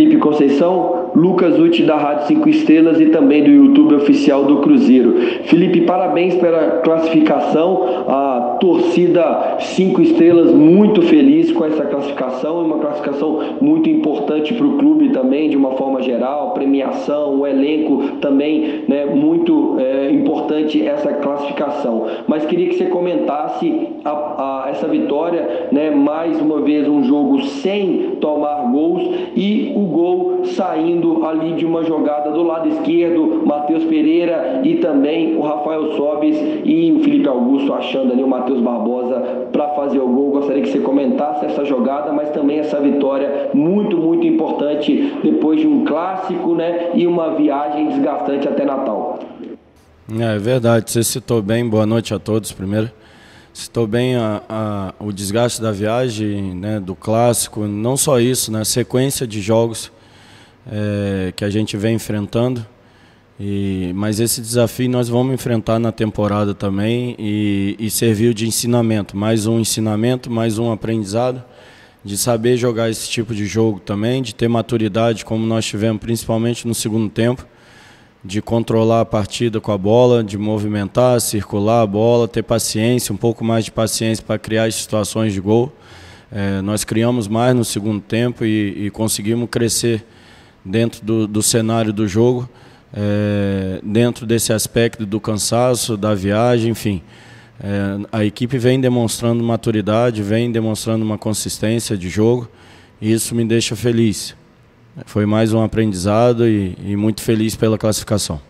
Felipe Conceição, Lucas Uti da Rádio 5 Estrelas e também do YouTube oficial do Cruzeiro. Felipe, parabéns pela classificação. A torcida 5 Estrelas muito feliz com essa classificação, uma classificação muito importante para o clube também, de uma forma geral, premiação, o elenco também, né, muito é, importante essa classificação. Mas queria que você comentasse a, a, essa vitória, né, mais uma vez um jogo sem tomar gols e o gol saindo ali de uma jogada do lado esquerdo, Matheus Pereira e também o Rafael Sobis e o Felipe Augusto achando ali o Matheus Barbosa para fazer o gol. Gostaria que você comentasse essa jogada, mas também essa vitória muito, muito importante depois de um clássico, né, e uma viagem desgastante até Natal. É, é verdade, você citou bem, boa noite a todos primeiro. Citou bem a, a, o desgaste da viagem, né, do clássico, não só isso, né, sequência de jogos é, que a gente vem enfrentando. E, mas esse desafio nós vamos enfrentar na temporada também e, e serviu de ensinamento, mais um ensinamento, mais um aprendizado de saber jogar esse tipo de jogo também, de ter maturidade como nós tivemos principalmente no segundo tempo de controlar a partida com a bola, de movimentar, circular a bola, ter paciência, um pouco mais de paciência para criar as situações de gol. É, nós criamos mais no segundo tempo e, e conseguimos crescer dentro do, do cenário do jogo, é, dentro desse aspecto do cansaço, da viagem, enfim. É, a equipe vem demonstrando maturidade, vem demonstrando uma consistência de jogo e isso me deixa feliz. Foi mais um aprendizado e, e muito feliz pela classificação.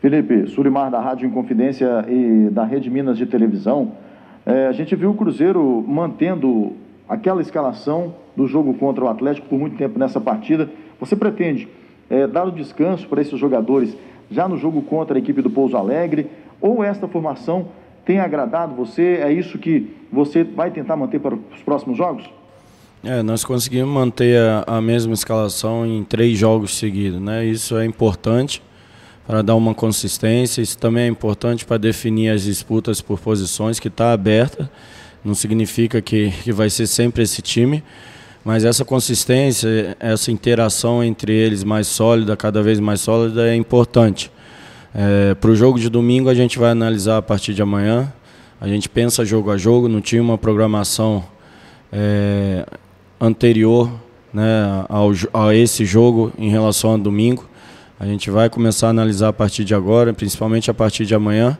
Felipe, Sulimar da Rádio Inconfidência e da Rede Minas de Televisão, é, a gente viu o Cruzeiro mantendo aquela escalação do jogo contra o Atlético por muito tempo nessa partida. Você pretende é, dar o descanso para esses jogadores já no jogo contra a equipe do Pouso Alegre? Ou esta formação tem agradado você? É isso que você vai tentar manter para os próximos jogos? É, nós conseguimos manter a, a, mesma escalação em três jogos seguidos, né? Isso é importante para dar uma consistência. Isso também é importante para definir as disputas por posições que está aberta. Não significa que, que vai ser sempre esse time, mas essa consistência, essa interação entre eles mais sólida, cada vez mais sólida, é importante. É, para o jogo de domingo a gente vai analisar a partir de amanhã. A gente pensa jogo a jogo, não tinha uma programação é, anterior né, ao, a esse jogo em relação a domingo. A gente vai começar a analisar a partir de agora, principalmente a partir de amanhã,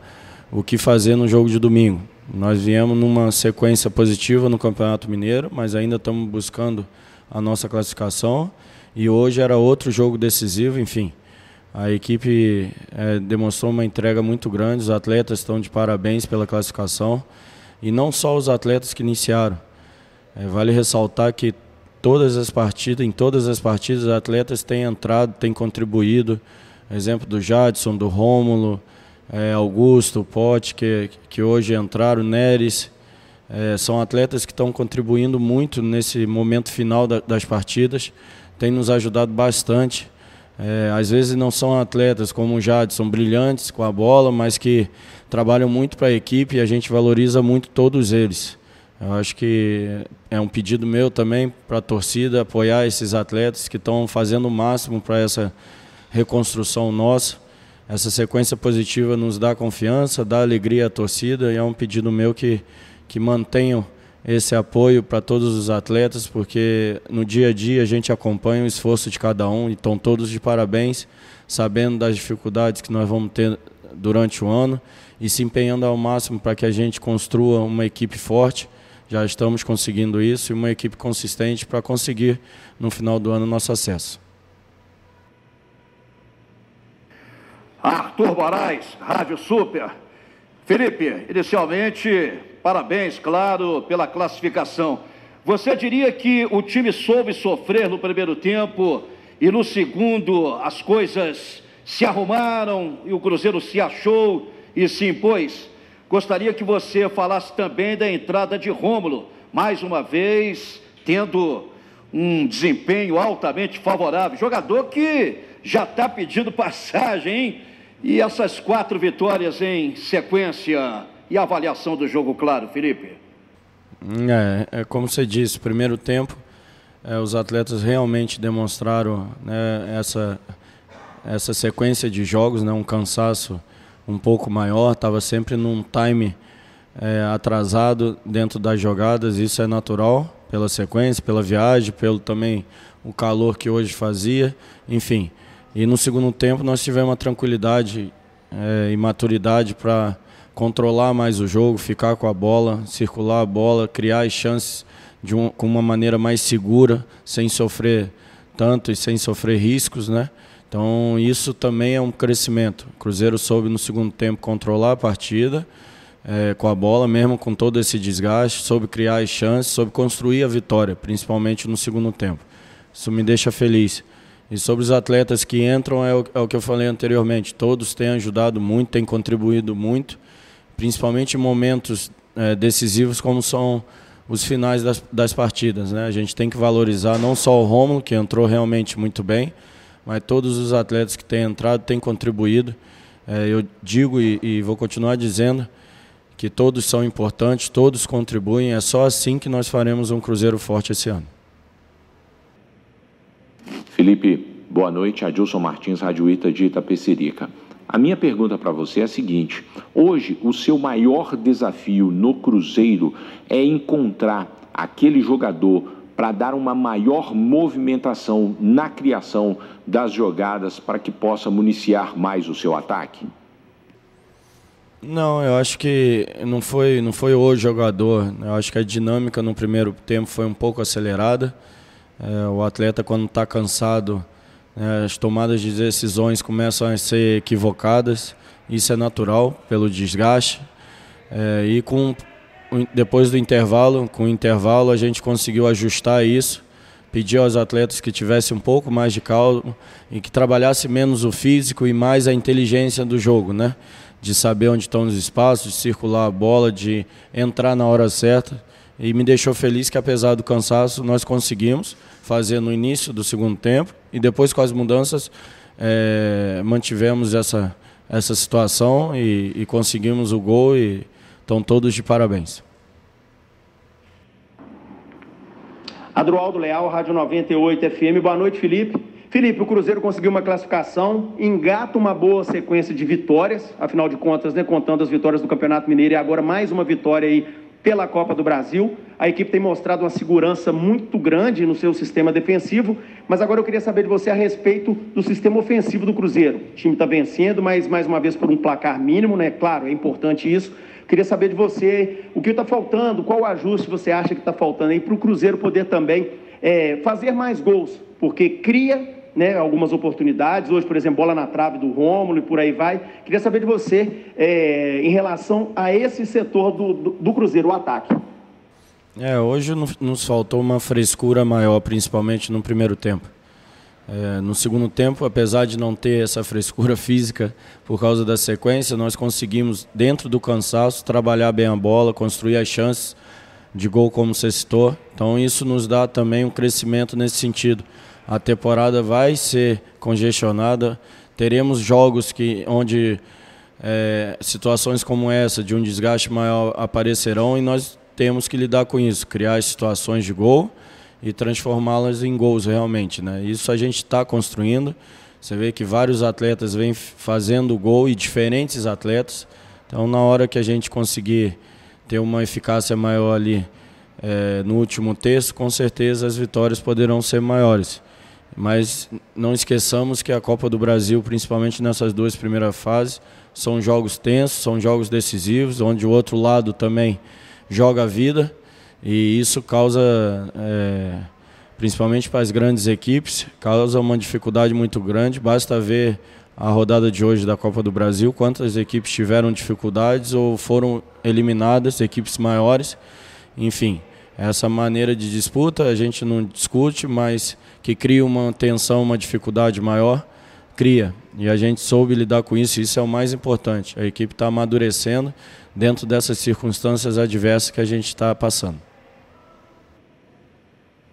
o que fazer no jogo de domingo. Nós viemos numa sequência positiva no Campeonato Mineiro, mas ainda estamos buscando a nossa classificação. E hoje era outro jogo decisivo, enfim. A equipe é, demonstrou uma entrega muito grande, os atletas estão de parabéns pela classificação. E não só os atletas que iniciaram, é, vale ressaltar que todas as partidas, em todas as partidas, os atletas têm entrado, têm contribuído. Exemplo do Jadson, do Rômulo, é, Augusto, Pote, que, que hoje entraram, Neres. É, são atletas que estão contribuindo muito nesse momento final da, das partidas, têm nos ajudado bastante. É, às vezes não são atletas como o Jadson, brilhantes com a bola, mas que trabalham muito para a equipe e a gente valoriza muito todos eles. Eu acho que é um pedido meu também para a torcida apoiar esses atletas que estão fazendo o máximo para essa reconstrução nossa. Essa sequência positiva nos dá confiança, dá alegria à torcida e é um pedido meu que, que mantenham esse apoio para todos os atletas, porque no dia a dia a gente acompanha o esforço de cada um e estão todos de parabéns, sabendo das dificuldades que nós vamos ter durante o ano e se empenhando ao máximo para que a gente construa uma equipe forte já estamos conseguindo isso e uma equipe consistente para conseguir, no final do ano, nosso acesso. Arthur Moraes, Rádio Super. Felipe, inicialmente, parabéns, claro, pela classificação. Você diria que o time soube sofrer no primeiro tempo e no segundo as coisas se arrumaram e o Cruzeiro se achou e se impôs? Gostaria que você falasse também da entrada de Rômulo, mais uma vez tendo um desempenho altamente favorável. Jogador que já está pedindo passagem, hein? E essas quatro vitórias em sequência e avaliação do jogo, claro, Felipe? É, é como você disse, primeiro tempo é, os atletas realmente demonstraram né, essa, essa sequência de jogos, né, um cansaço um pouco maior, estava sempre num time é, atrasado dentro das jogadas, isso é natural pela sequência, pela viagem, pelo também o calor que hoje fazia, enfim. E no segundo tempo nós tivemos uma tranquilidade é, e maturidade para controlar mais o jogo, ficar com a bola, circular a bola, criar as chances de um, com uma maneira mais segura, sem sofrer tanto e sem sofrer riscos, né? Então isso também é um crescimento. O Cruzeiro soube no segundo tempo controlar a partida é, com a bola, mesmo com todo esse desgaste, soube criar as chances, soube construir a vitória, principalmente no segundo tempo. Isso me deixa feliz. E sobre os atletas que entram, é o, é o que eu falei anteriormente. Todos têm ajudado muito, têm contribuído muito, principalmente em momentos é, decisivos como são os finais das, das partidas. Né? A gente tem que valorizar não só o Romulo, que entrou realmente muito bem, mas todos os atletas que têm entrado têm contribuído. É, eu digo e, e vou continuar dizendo que todos são importantes, todos contribuem. É só assim que nós faremos um Cruzeiro forte esse ano. Felipe, boa noite. Adilson Martins, Rádio Ita de Itapecerica. A minha pergunta para você é a seguinte: hoje o seu maior desafio no Cruzeiro é encontrar aquele jogador para dar uma maior movimentação na criação das jogadas para que possa municiar mais o seu ataque? Não, eu acho que não foi, não foi o jogador. Eu acho que a dinâmica no primeiro tempo foi um pouco acelerada. É, o atleta, quando está cansado, é, as tomadas de decisões começam a ser equivocadas, isso é natural pelo desgaste. É, e com depois do intervalo, com o intervalo a gente conseguiu ajustar isso, pedir aos atletas que tivessem um pouco mais de calma e que trabalhasse menos o físico e mais a inteligência do jogo, né? De saber onde estão os espaços, de circular a bola, de entrar na hora certa. E me deixou feliz que apesar do cansaço nós conseguimos fazer no início do segundo tempo e depois com as mudanças é, mantivemos essa, essa situação e, e conseguimos o gol e estão todos de parabéns. Adroaldo Leal, Rádio 98 FM. Boa noite, Felipe. Felipe, o Cruzeiro conseguiu uma classificação, engata uma boa sequência de vitórias, afinal de contas, né, contando as vitórias do Campeonato Mineiro e agora mais uma vitória aí pela Copa do Brasil. A equipe tem mostrado uma segurança muito grande no seu sistema defensivo, mas agora eu queria saber de você a respeito do sistema ofensivo do Cruzeiro. O time está vencendo, mas mais uma vez por um placar mínimo, né? Claro, é importante isso. Queria saber de você o que está faltando, qual ajuste você acha que está faltando aí para o Cruzeiro poder também é, fazer mais gols, porque cria né, algumas oportunidades. Hoje, por exemplo, bola na trave do Rômulo e por aí vai. Queria saber de você é, em relação a esse setor do, do, do Cruzeiro, o ataque. É, hoje nos faltou uma frescura maior, principalmente no primeiro tempo. É, no segundo tempo, apesar de não ter essa frescura física por causa da sequência, nós conseguimos, dentro do cansaço, trabalhar bem a bola, construir as chances de gol, como você citou. Então, isso nos dá também um crescimento nesse sentido a temporada vai ser congestionada. Teremos jogos que, onde é, situações como essa, de um desgaste maior, aparecerão e nós temos que lidar com isso, criar situações de gol e transformá-las em gols realmente. Né? Isso a gente está construindo. Você vê que vários atletas vêm fazendo gol e diferentes atletas. Então, na hora que a gente conseguir ter uma eficácia maior ali é, no último terço, com certeza as vitórias poderão ser maiores. Mas não esqueçamos que a Copa do Brasil, principalmente nessas duas primeiras fases, são jogos tensos, são jogos decisivos, onde o outro lado também joga a vida e isso causa, é, principalmente para as grandes equipes, causa uma dificuldade muito grande. Basta ver a rodada de hoje da Copa do Brasil, quantas equipes tiveram dificuldades ou foram eliminadas, equipes maiores, enfim essa maneira de disputa a gente não discute, mas que cria uma tensão, uma dificuldade maior, cria. E a gente soube lidar com isso, e isso é o mais importante. A equipe está amadurecendo dentro dessas circunstâncias adversas que a gente está passando.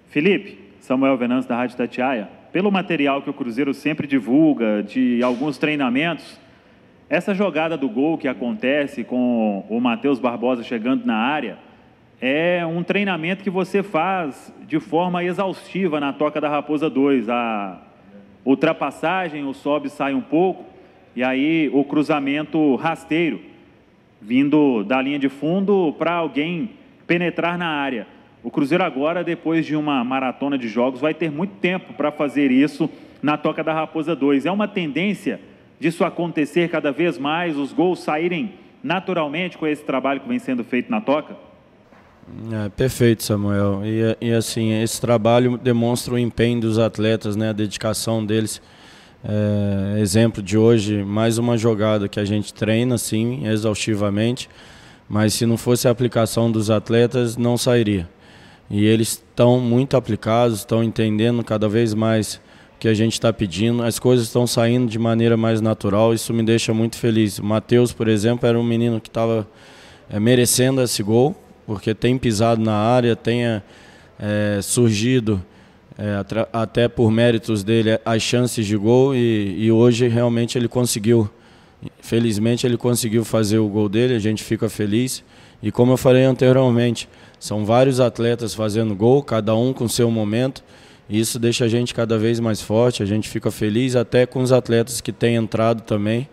Felipe, Samuel Venâncio da Rádio Tatiaia, pelo material que o Cruzeiro sempre divulga, de alguns treinamentos, essa jogada do gol que acontece com o Matheus Barbosa chegando na área, é um treinamento que você faz de forma exaustiva na Toca da Raposa 2. A ultrapassagem, o sobe sai um pouco, e aí o cruzamento rasteiro, vindo da linha de fundo para alguém penetrar na área. O Cruzeiro agora, depois de uma maratona de jogos, vai ter muito tempo para fazer isso na Toca da Raposa 2. É uma tendência disso acontecer cada vez mais, os gols saírem naturalmente com esse trabalho que vem sendo feito na Toca? É, perfeito, Samuel. E, e, assim, esse trabalho demonstra o empenho dos atletas, né, a dedicação deles. É, exemplo de hoje, mais uma jogada que a gente treina, sim, exaustivamente, mas se não fosse a aplicação dos atletas, não sairia. E eles estão muito aplicados, estão entendendo cada vez mais o que a gente está pedindo, as coisas estão saindo de maneira mais natural, isso me deixa muito feliz. O Matheus, por exemplo, era um menino que estava é, merecendo esse gol, porque tem pisado na área, tenha é, surgido é, até por méritos dele as chances de gol e, e, hoje realmente ele conseguiu. Felizmente ele conseguiu fazer o gol dele, a gente fica feliz. E como eu falei anteriormente, são vários atletas fazendo gol, cada um com seu momento. E isso deixa a gente cada vez mais forte, a gente fica feliz até com os atletas que têm entrado também,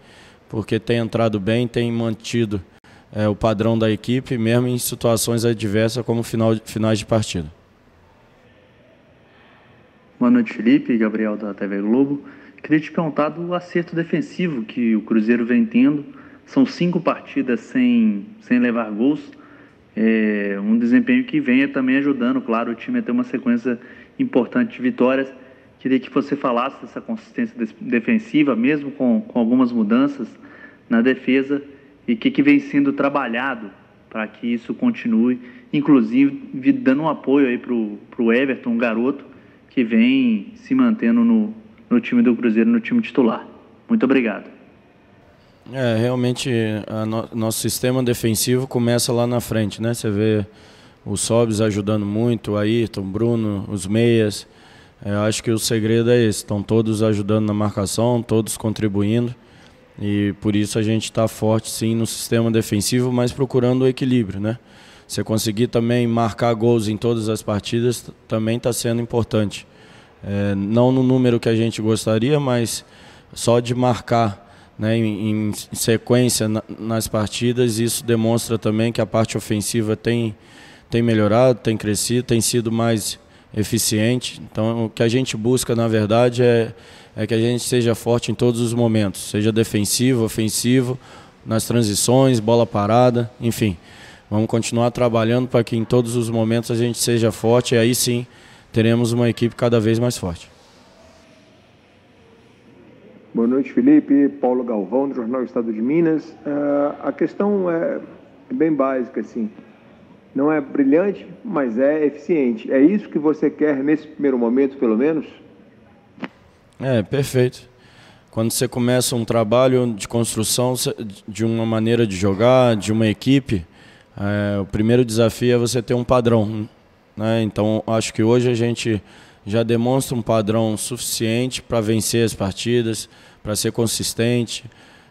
porque têm entrado bem, têm mantido é, o padrão da equipe, mesmo em situações adversas como final, finais de partida. Boa noite, Felipe, Gabriel da TV Globo. Queria te perguntar do acerto defensivo que o Cruzeiro vem tendo. São cinco partidas sem, sem levar gols. É um desempenho que vem também ajudando, claro, o time a ter uma sequência importante de vitórias. Queria que você falasse dessa consistência defensiva, mesmo com, com algumas mudanças na defesa e o que, que vem sendo trabalhado para que isso continue, inclusive dando um apoio aí para o Everton, um garoto que vem se mantendo no, no time do Cruzeiro, no time titular. Muito obrigado. É, realmente, no, nosso sistema defensivo começa lá na frente, né? Você vê os Sobs ajudando muito, o Ayrton, Bruno, os meias. É, acho que o segredo é esse, estão todos ajudando na marcação, todos contribuindo. E por isso a gente está forte sim no sistema defensivo, mas procurando o equilíbrio, né? Você conseguir também marcar gols em todas as partidas também está sendo importante. É, não no número que a gente gostaria, mas só de marcar né, em, em sequência na, nas partidas, isso demonstra também que a parte ofensiva tem, tem melhorado, tem crescido, tem sido mais eficiente. Então, o que a gente busca, na verdade, é é que a gente seja forte em todos os momentos, seja defensivo, ofensivo, nas transições, bola parada, enfim. Vamos continuar trabalhando para que em todos os momentos a gente seja forte e aí sim teremos uma equipe cada vez mais forte. Boa noite, Felipe. Paulo Galvão, do Jornal Estado de Minas. Uh, a questão é bem básica, assim. Não é brilhante, mas é eficiente. É isso que você quer nesse primeiro momento, pelo menos? É, perfeito. Quando você começa um trabalho de construção de uma maneira de jogar, de uma equipe, é, o primeiro desafio é você ter um padrão. Né? Então, acho que hoje a gente já demonstra um padrão suficiente para vencer as partidas, para ser consistente,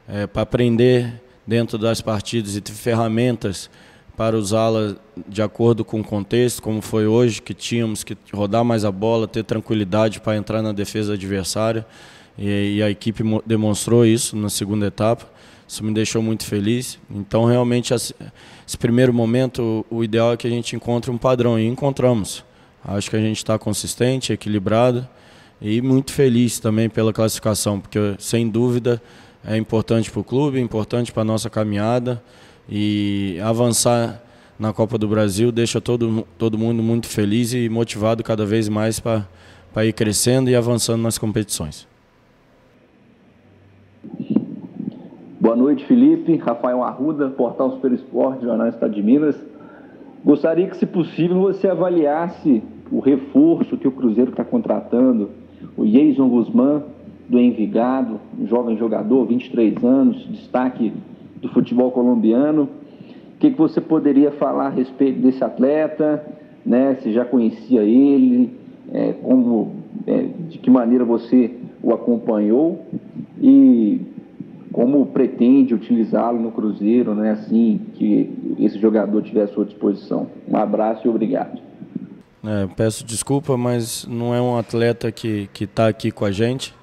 é, para aprender dentro das partidas e ter ferramentas para usá-la de acordo com o contexto, como foi hoje, que tínhamos que rodar mais a bola, ter tranquilidade para entrar na defesa adversária. E, e, a equipe demonstrou isso na segunda etapa. Isso me deixou muito feliz. Então, realmente, esse primeiro momento, o ideal é que a gente encontre um padrão, e encontramos. Acho que a gente está consistente, equilibrado e muito feliz também pela classificação, porque, sem dúvida, é importante para o clube, é importante para a nossa caminhada e avançar na Copa do Brasil deixa todo, todo mundo muito feliz e motivado cada vez mais para ir crescendo e avançando nas competições. Boa noite, Felipe. Rafael Arruda, Portal Super Esporte, Jornal Estado de Minas. Gostaria que, se possível, você avaliasse o reforço que o Cruzeiro está contratando, o Jason Guzmán, do Envigado, um jovem jogador, 23 anos, destaque do futebol colombiano. O que, que você poderia falar a respeito desse atleta? Né? Você já conhecia ele? É, como, é, de que maneira você o acompanhou? E como pretende utilizá-lo no Cruzeiro, né, assim que esse jogador tiver à sua disposição. Um abraço e obrigado. É, peço desculpa, mas não é um atleta que está aqui com a gente,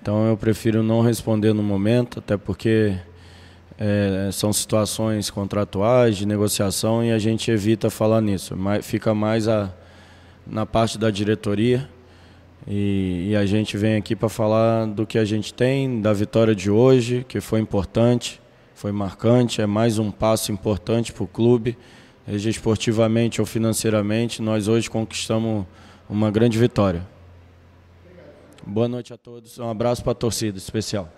então eu prefiro não responder no momento, até porque é, são situações contratuais, de negociação, e a gente evita falar nisso. Mas fica mais a, na parte da diretoria. E, e a gente vem aqui para falar do que a gente tem, da vitória de hoje, que foi importante, foi marcante, é mais um passo importante para o clube, seja esportivamente ou financeiramente. Nós hoje conquistamos uma grande vitória. Boa noite a todos, um abraço para a torcida especial.